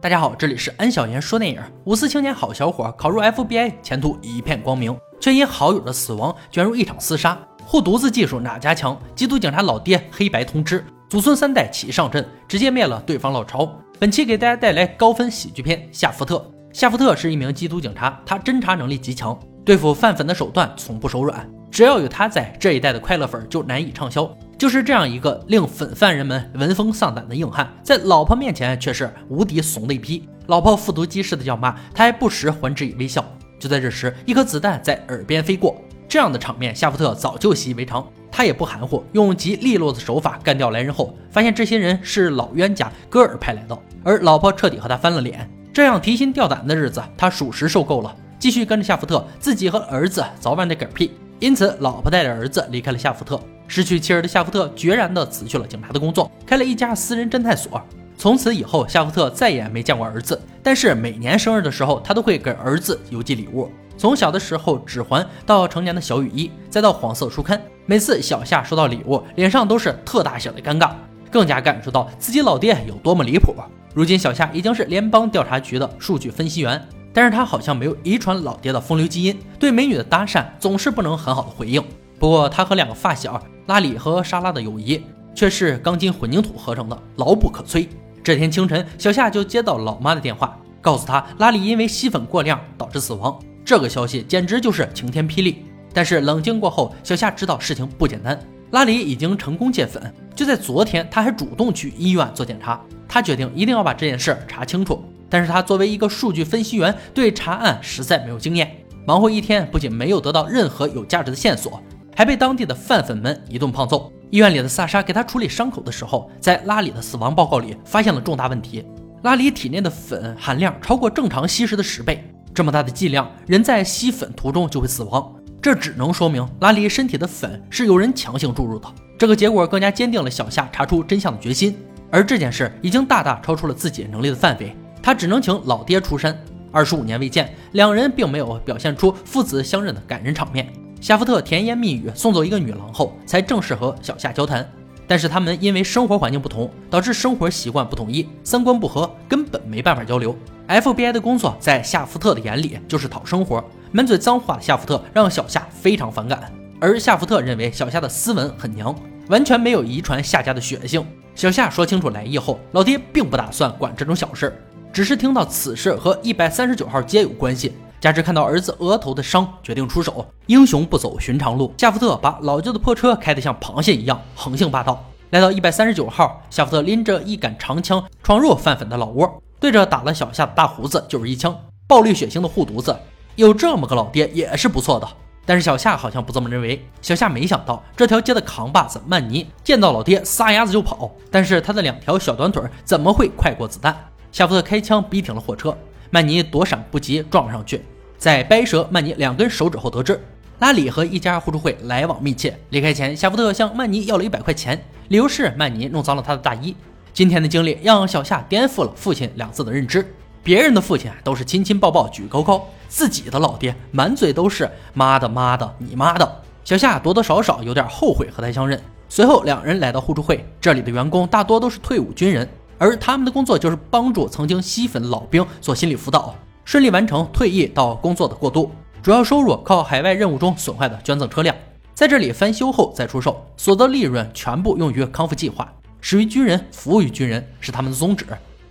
大家好，这里是安小言说电影。五四青年好小伙考入 FBI，前途一片光明，却因好友的死亡卷入一场厮杀。护犊子技术哪家强？缉毒警察老爹黑白通吃，祖孙三代齐上阵，直接灭了对方老巢。本期给大家带来高分喜剧片《夏福特》。夏福特是一名缉毒警察，他侦查能力极强，对付犯粉的手段从不手软。只要有他在，这一代的快乐粉就难以畅销。就是这样一个令粉犯人们闻风丧胆的硬汉，在老婆面前却是无敌怂的一批。老婆复读机似的叫骂，他还不时还之以微笑。就在这时，一颗子弹在耳边飞过，这样的场面，夏福特早就习以为常。他也不含糊，用极利落的手法干掉来人后，发现这些人是老冤家戈尔派来的，而老婆彻底和他翻了脸。这样提心吊胆的日子，他属实受够了。继续跟着夏福特，自己和儿子早晚得嗝屁。因此，老婆带着儿子离开了夏福特。失去妻儿的夏福特决然地辞去了警察的工作，开了一家私人侦探所。从此以后，夏福特再也没见过儿子。但是每年生日的时候，他都会给儿子邮寄礼物。从小的时候指环，到成年的小雨衣，再到黄色书刊，每次小夏收到礼物，脸上都是特大小的尴尬，更加感受到自己老爹有多么离谱。如今，小夏已经是联邦调查局的数据分析员，但是他好像没有遗传老爹的风流基因，对美女的搭讪总是不能很好的回应。不过，他和两个发小。拉里和莎拉的友谊却是钢筋混凝土合成的，牢不可摧。这天清晨，小夏就接到老妈的电话，告诉他拉里因为吸粉过量导致死亡。这个消息简直就是晴天霹雳。但是冷静过后，小夏知道事情不简单，拉里已经成功戒粉。就在昨天，他还主动去医院做检查。他决定一定要把这件事查清楚。但是他作为一个数据分析员，对查案实在没有经验。忙活一天，不仅没有得到任何有价值的线索。还被当地的饭粉们一顿胖揍。医院里的萨莎给他处理伤口的时候，在拉里的死亡报告里发现了重大问题。拉里体内的粉含量超过正常吸食的十倍，这么大的剂量，人在吸粉途中就会死亡。这只能说明拉里身体的粉是有人强行注入的。这个结果更加坚定了小夏查出真相的决心。而这件事已经大大超出了自己能力的范围，他只能请老爹出山。二十五年未见，两人并没有表现出父子相认的感人场面。夏福特甜言蜜语送走一个女郎后，才正式和小夏交谈。但是他们因为生活环境不同，导致生活习惯不统一，三观不合，根本没办法交流。FBI 的工作在夏福特的眼里就是讨生活，满嘴脏话的夏福特让小夏非常反感。而夏福特认为小夏的斯文很娘，完全没有遗传夏家的血性。小夏说清楚来意后，老爹并不打算管这种小事，只是听到此事和一百三十九号街有关系。加之看到儿子额头的伤，决定出手。英雄不走寻常路，夏福特把老旧的破车开得像螃蟹一样横行霸道。来到一百三十九号，夏福特拎着一杆长枪闯入范粉的老窝，对着打了小夏的大胡子就是一枪。暴力血腥的护犊子，有这么个老爹也是不错的。但是小夏好像不这么认为。小夏没想到这条街的扛把子曼尼见到老爹撒丫子就跑，但是他的两条小短腿怎么会快过子弹？夏福特开枪逼停了货车。曼尼躲闪不及，撞了上去，在掰折曼尼两根手指后，得知拉里和一家互助会来往密切。离开前，夏福特向曼尼要了一百块钱，理由是曼尼弄脏了他的大衣。今天的经历让小夏颠覆了“父亲”两字的认知。别人的父亲都是亲亲抱抱举高高，自己的老爹满嘴都是妈的妈的你妈的。小夏多多少少有点后悔和他相认。随后，两人来到互助会，这里的员工大多都是退伍军人。而他们的工作就是帮助曾经吸粉的老兵做心理辅导，顺利完成退役到工作的过渡。主要收入靠海外任务中损坏的捐赠车辆，在这里翻修后再出售，所得利润全部用于康复计划。始于军人，服务于军人是他们的宗旨。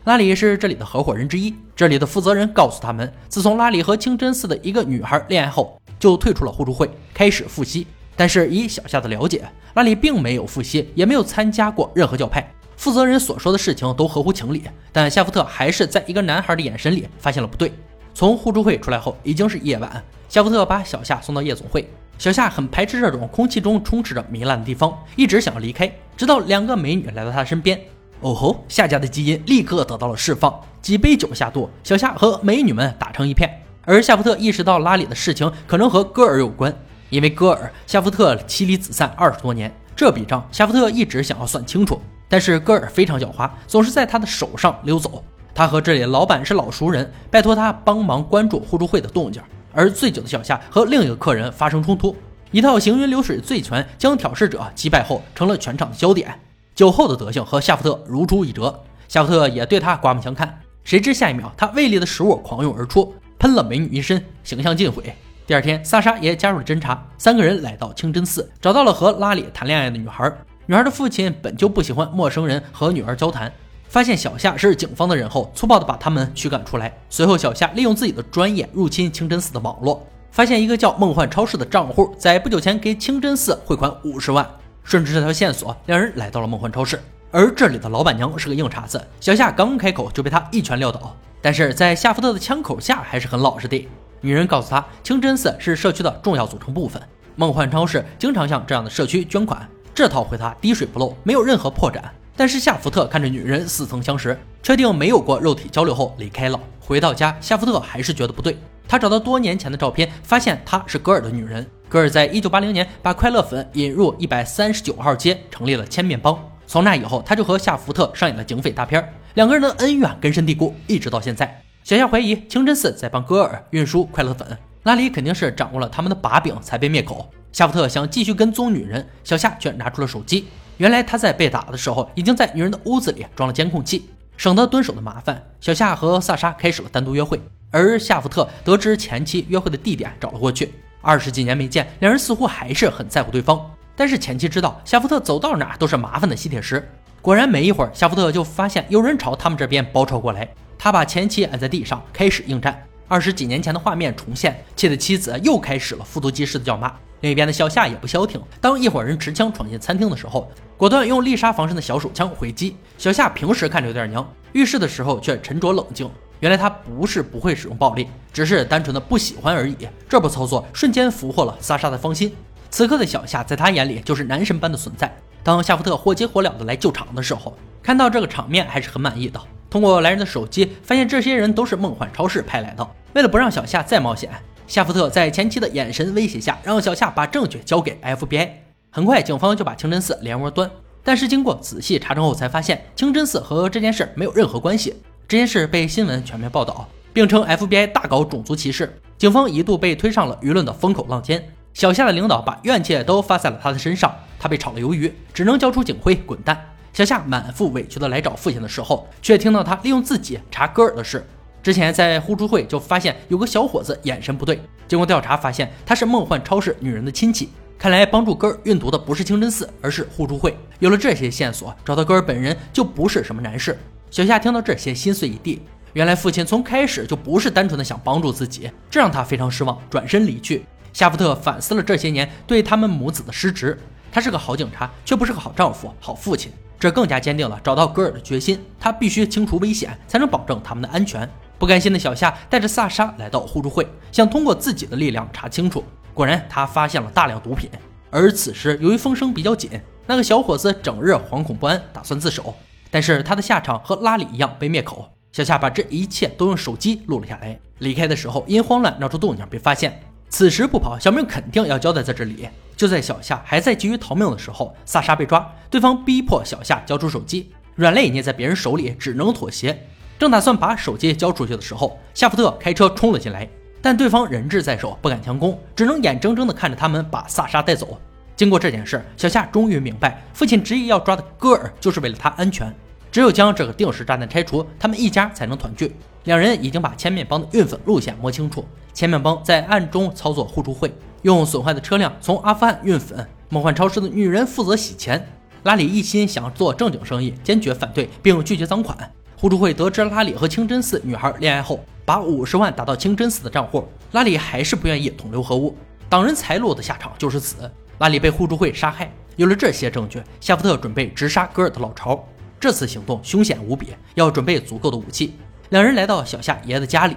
拉里是这里的合伙人之一，这里的负责人告诉他们，自从拉里和清真寺的一个女孩恋爱后，就退出了互助会，开始复吸。但是以小夏的了解，拉里并没有复吸，也没有参加过任何教派。负责人所说的事情都合乎情理，但夏福特还是在一个男孩的眼神里发现了不对。从互助会出来后，已经是夜晚，夏福特把小夏送到夜总会。小夏很排斥这种空气中充斥着糜烂的地方，一直想要离开，直到两个美女来到他身边。哦吼，夏家的基因立刻得到了释放。几杯酒下肚，小夏和美女们打成一片。而夏福特意识到拉里的事情可能和戈尔有关，因为戈尔，夏福特妻离子散二十多年，这笔账夏福特一直想要算清楚。但是戈尔非常狡猾，总是在他的手上溜走。他和这里的老板是老熟人，拜托他帮忙关注互助会的动静。而醉酒的小夏和另一个客人发生冲突，一套行云流水醉拳将挑事者击败后，成了全场的焦点。酒后的德行和夏福特如出一辙，夏福特也对他刮目相看。谁知下一秒，他胃里的食物狂涌而出，喷了美女一身，形象尽毁。第二天，萨莎也加入了侦查，三个人来到清真寺，找到了和拉里谈恋爱的女孩。女孩的父亲本就不喜欢陌生人和女儿交谈，发现小夏是警方的人后，粗暴地把他们驱赶出来。随后，小夏利用自己的专业入侵清真寺的网络，发现一个叫梦幻超市的账户，在不久前给清真寺汇款五十万。顺着这条线索，两人来到了梦幻超市，而这里的老板娘是个硬茬子，小夏刚开口就被他一拳撂倒。但是在夏福特的枪口下，还是很老实的。女人告诉他，清真寺是社区的重要组成部分，梦幻超市经常向这样的社区捐款。这套回答滴水不漏，没有任何破绽。但是夏福特看着女人似曾相识，确定没有过肉体交流后离开了。回到家，夏福特还是觉得不对。他找到多年前的照片，发现她是戈尔的女人。戈尔在一九八零年把快乐粉引入一百三十九号街，成立了千面帮。从那以后，他就和夏福特上演了警匪大片，两个人的恩怨根深蒂固，一直到现在。小夏怀疑清真寺在帮戈尔运输快乐粉，拉里肯定是掌握了他们的把柄才被灭口。夏福特想继续跟踪女人，小夏却拿出了手机。原来他在被打的时候已经在女人的屋子里装了监控器，省得蹲守的麻烦。小夏和萨莎开始了单独约会，而夏福特得知前妻约会的地点，找了过去。二十几年没见，两人似乎还是很在乎对方。但是前妻知道夏福特走到哪都是麻烦的吸铁石。果然，没一会儿，夏福特就发现有人朝他们这边包抄过来。他把前妻按在地上，开始应战。二十几年前的画面重现，气的妻子又开始了复读机式的叫骂。另一边的小夏也不消停，当一伙人持枪闯进餐厅的时候，果断用丽莎防身的小手枪回击。小夏平时看着有点娘，遇事的时候却沉着冷静。原来他不是不会使用暴力，只是单纯的不喜欢而已。这波操作瞬间俘获了萨莎的芳心。此刻的小夏在他眼里就是男神般的存在。当夏福特火急火燎的来救场的时候，看到这个场面还是很满意的。通过来人的手机，发现这些人都是梦幻超市派来的。为了不让小夏再冒险，夏福特在前妻的眼神威胁下，让小夏把证据交给 FBI。很快，警方就把清真寺连窝端。但是经过仔细查证后，才发现清真寺和这件事没有任何关系。这件事被新闻全面报道，并称 FBI 大搞种族歧视。警方一度被推上了舆论的风口浪尖。小夏的领导把怨气都发在了他的身上，他被炒了鱿鱼，只能交出警徽滚蛋。小夏满腹委屈的来找父亲的时候，却听到他利用自己查戈尔的事。之前在互助会就发现有个小伙子眼神不对，经过调查发现他是梦幻超市女人的亲戚。看来帮助戈尔运毒的不是清真寺，而是互助会。有了这些线索，找到戈尔本人就不是什么难事。小夏听到这些，心碎一地。原来父亲从开始就不是单纯的想帮助自己，这让他非常失望，转身离去。夏福特反思了这些年对他们母子的失职，他是个好警察，却不是个好丈夫、好父亲。这更加坚定了找到戈尔的决心。他必须清除危险，才能保证他们的安全。不甘心的小夏带着萨莎来到互助会，想通过自己的力量查清楚。果然，他发现了大量毒品。而此时，由于风声比较紧，那个小伙子整日惶恐不安，打算自首。但是他的下场和拉里一样被灭口。小夏把这一切都用手机录了下来。离开的时候，因慌乱闹出动静被发现。此时不跑，小明肯定要交代在这里。就在小夏还在急于逃命的时候，萨莎被抓，对方逼迫小夏交出手机，软肋捏在别人手里，只能妥协。正打算把手机交出去的时候，夏福特开车冲了进来，但对方人质在手，不敢强攻，只能眼睁睁地看着他们把萨莎带走。经过这件事，小夏终于明白，父亲执意要抓的戈尔就是为了他安全，只有将这个定时炸弹拆除，他们一家才能团聚。两人已经把千面帮的运粉路线摸清楚，千面帮在暗中操作互助会。用损坏的车辆从阿富汗运粉，梦幻超市的女人负责洗钱。拉里一心想做正经生意，坚决反对并拒绝赃款。互助会得知拉里和清真寺女孩恋爱后，把五十万打到清真寺的账户。拉里还是不愿意同流合污，挡人财路的下场就是死。拉里被互助会杀害。有了这些证据，夏福特准备直杀戈尔的老巢。这次行动凶险无比，要准备足够的武器。两人来到小夏爷的家里，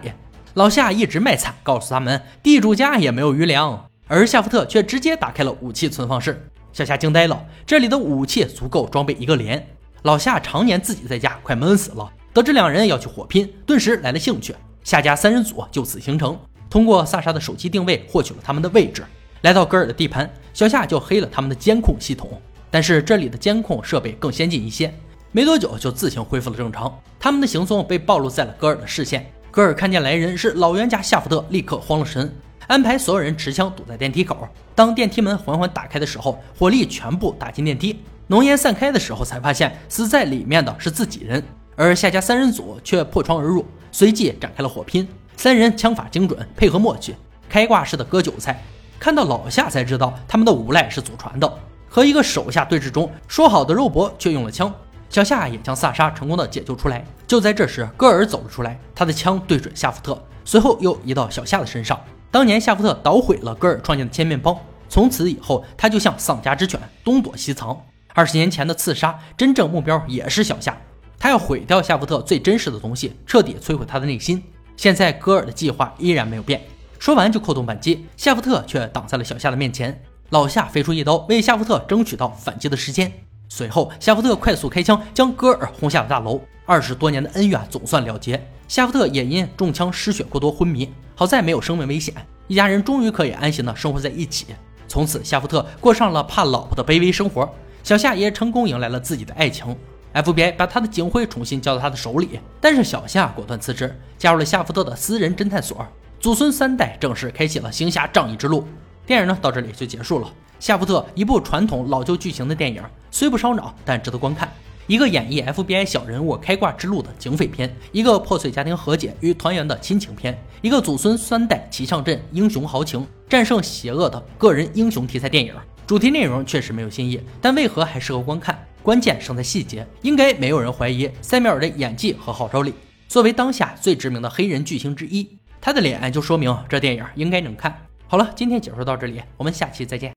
老夏一直卖惨，告诉他们地主家也没有余粮。而夏福特却直接打开了武器存放室，小夏惊呆了，这里的武器足够装备一个连。老夏常年自己在家，快闷死了，得知两人要去火拼，顿时来了兴趣。夏家三人组就此形成，通过萨莎的手机定位获取了他们的位置。来到戈尔的地盘，小夏就黑了他们的监控系统，但是这里的监控设备更先进一些，没多久就自行恢复了正常。他们的行踪被暴露在了戈尔的视线，戈尔看见来人是老冤家夏福特，立刻慌了神。安排所有人持枪堵在电梯口，当电梯门缓缓打开的时候，火力全部打进电梯。浓烟散开的时候，才发现死在里面的是自己人。而夏家三人组却破窗而入，随即展开了火拼。三人枪法精准，配合默契，开挂式的割韭菜。看到老夏才知道他们的无赖是祖传的。和一个手下对峙中，说好的肉搏却用了枪。小夏也将萨沙成功的解救出来。就在这时，戈尔走了出来，他的枪对准夏福特，随后又移到小夏的身上。当年夏福特捣毁了戈尔创建的千面帮，从此以后他就像丧家之犬，东躲西藏。二十年前的刺杀，真正目标也是小夏。他要毁掉夏福特最真实的东西，彻底摧毁他的内心。现在戈尔的计划依然没有变。说完就扣动扳机，夏福特却挡在了小夏的面前。老夏飞出一刀，为夏福特争取到反击的时间。随后，夏福特快速开枪，将戈尔轰下了大楼。二十多年的恩怨总算了结。夏福特也因中枪失血过多昏迷，好在没有生命危险。一家人终于可以安心的生活在一起。从此，夏福特过上了怕老婆的卑微生活。小夏也成功迎来了自己的爱情。FBI 把他的警徽重新交到他的手里，但是小夏果断辞职，加入了夏福特的私人侦探所。祖孙三代正式开启了行侠仗义之路。电影呢到这里就结束了。夏福特一部传统老旧剧情的电影，虽不烧脑，但值得观看。一个演绎 FBI 小人物开挂之路的警匪片，一个破碎家庭和解与团圆的亲情片，一个祖孙三代齐上阵，英雄豪情战胜邪恶的个人英雄题材电影。主题内容确实没有新意，但为何还适合观看？关键胜在细节。应该没有人怀疑塞缪尔的演技和号召力。作为当下最知名的黑人巨星之一，他的脸就说明这电影应该能看。好了，今天解说到这里，我们下期再见。